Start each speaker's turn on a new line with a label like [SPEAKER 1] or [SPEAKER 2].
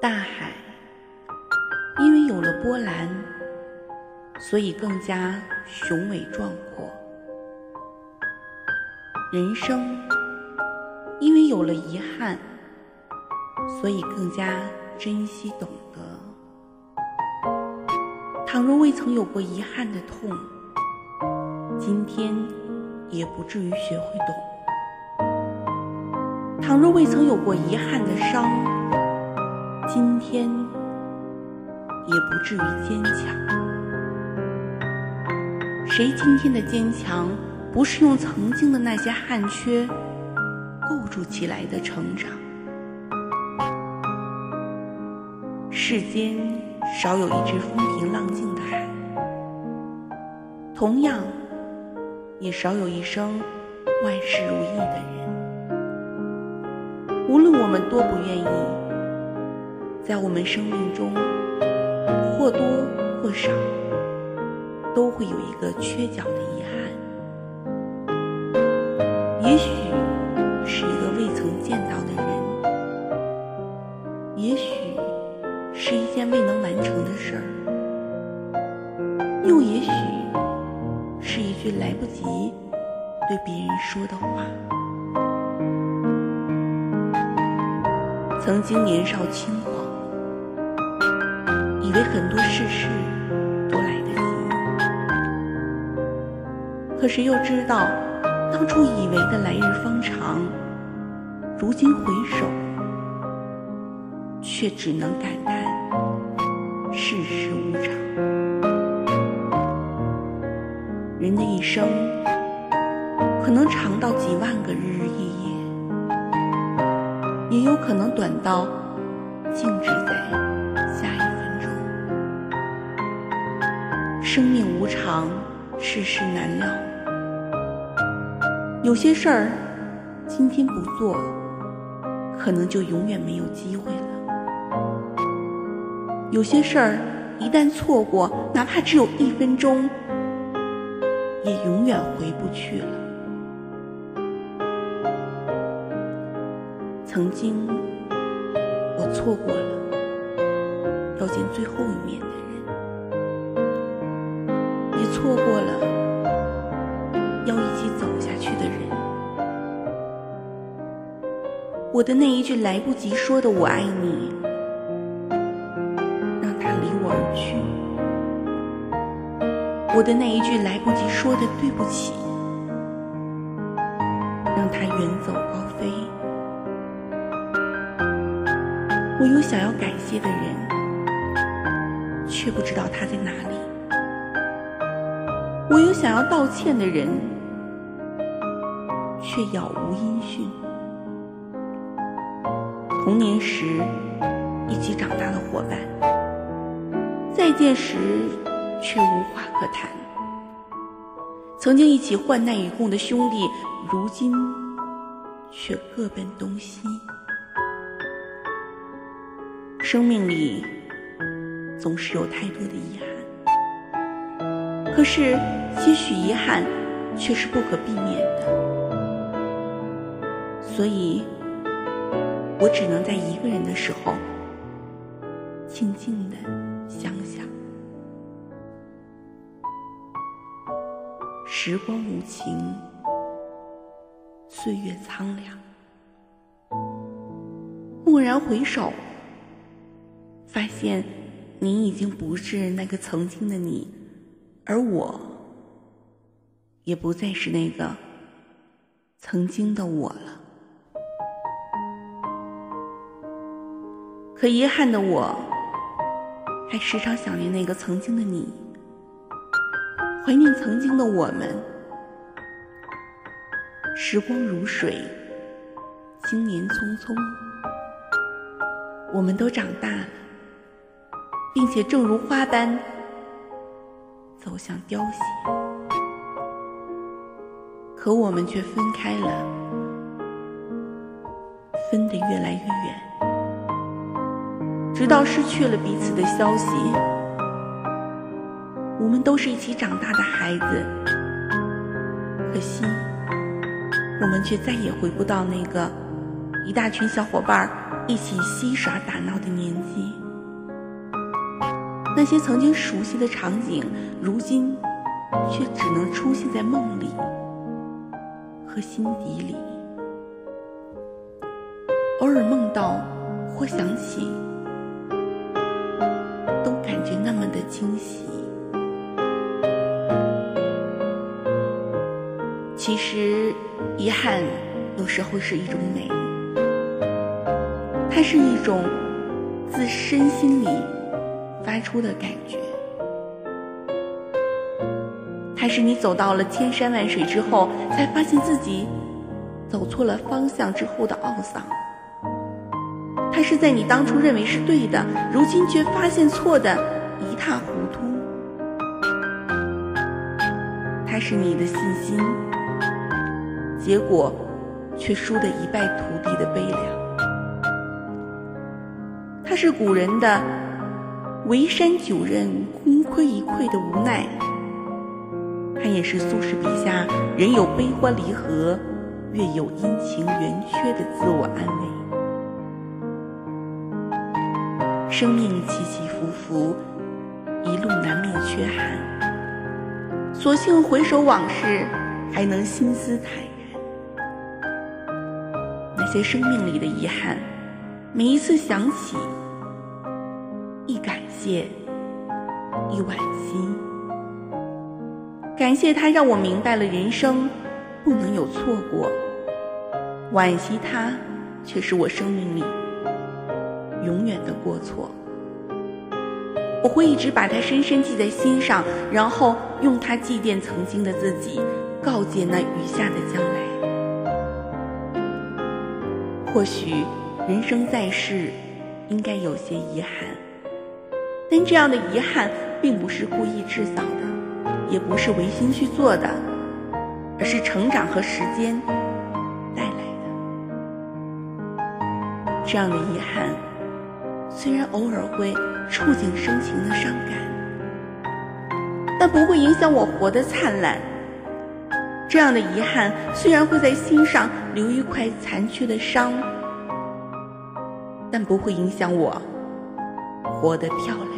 [SPEAKER 1] 大海，因为有了波澜，所以更加雄伟壮阔。人生，因为有了遗憾，所以更加珍惜懂得。倘若未曾有过遗憾的痛，今天也不至于学会懂；倘若未曾有过遗憾的伤，今天也不至于坚强。谁今天的坚强，不是用曾经的那些憾缺构筑起来的成长？世间少有一只风平浪静的海，同样，也少有一生万事如意的人。无论我们多不愿意，在我们生命中，或多或少，都会有一个缺角的遗憾。也许是一个未曾见到的人，也许是一件未能完成的事儿，又也许是一句来不及对别人说的话。曾经年少轻狂，以为很多事事都来得及，可谁又知道，当初以为的来日方长，如今回首，却只能感叹世事无常。人的一生，可能长到几万个日日夜夜。也有可能短到静止在生命无常，世事难料。有些事儿，今天不做，可能就永远没有机会了。有些事儿，一旦错过，哪怕只有一分钟，也永远回不去了。曾经，我错过了要见最后一面的人，错过了要一起走下去的人。我的那一句来不及说的“我爱你”，让他离我而去；我的那一句来不及说的“对不起”，让他远走高飞。我有想要感谢的人，却不知道他在哪里；我有想要道歉的人，却杳无音讯。童年时一起长大的伙伴，再见时却无话可谈；曾经一起患难与共的兄弟，如今却各奔东西。生命里总是有太多的遗憾，可是些许遗憾却是不可避免的，所以我只能在一个人的时候，静静的想想。时光无情，岁月苍凉，蓦然回首。发现，你已经不是那个曾经的你，而我，也不再是那个曾经的我了。可遗憾的我，还时常想念那个曾经的你，怀念曾经的我们。时光如水，经年匆匆，我们都长大了。并且正如花般走向凋谢，可我们却分开了，分得越来越远，直到失去了彼此的消息。我们都是一起长大的孩子，可惜我们却再也回不到那个一大群小伙伴一起嬉耍打闹的年纪。那些曾经熟悉的场景，如今却只能出现在梦里和心底里。偶尔梦到或想起，都感觉那么的惊喜。其实，遗憾有时候是一种美，它是一种自身心里发出的感觉，它是你走到了千山万水之后，才发现自己走错了方向之后的懊丧。它是在你当初认为是对的，如今却发现错的一塌糊涂。它是你的信心，结果却输得一败涂地的悲凉。它是古人的“为山九仞，功亏一篑”的无奈，它也是苏轼笔下“人有悲欢离合，月有阴晴圆缺”的自我安慰。生命起起伏伏，一路难免缺憾。所幸回首往事，还能心思坦然。那些生命里的遗憾，每一次想起，一感谢，亦惋惜。感谢他让我明白了人生不能有错过，惋惜他却是我生命里。永远的过错，我会一直把它深深记在心上，然后用它祭奠曾经的自己，告诫那余下的将来。或许人生在世，应该有些遗憾，但这样的遗憾并不是故意制造的，也不是违心去做的，而是成长和时间带来的。这样的遗憾。虽然偶尔会触景生情的伤感，但不会影响我活得灿烂。这样的遗憾虽然会在心上留一块残缺的伤，但不会影响我活得漂亮。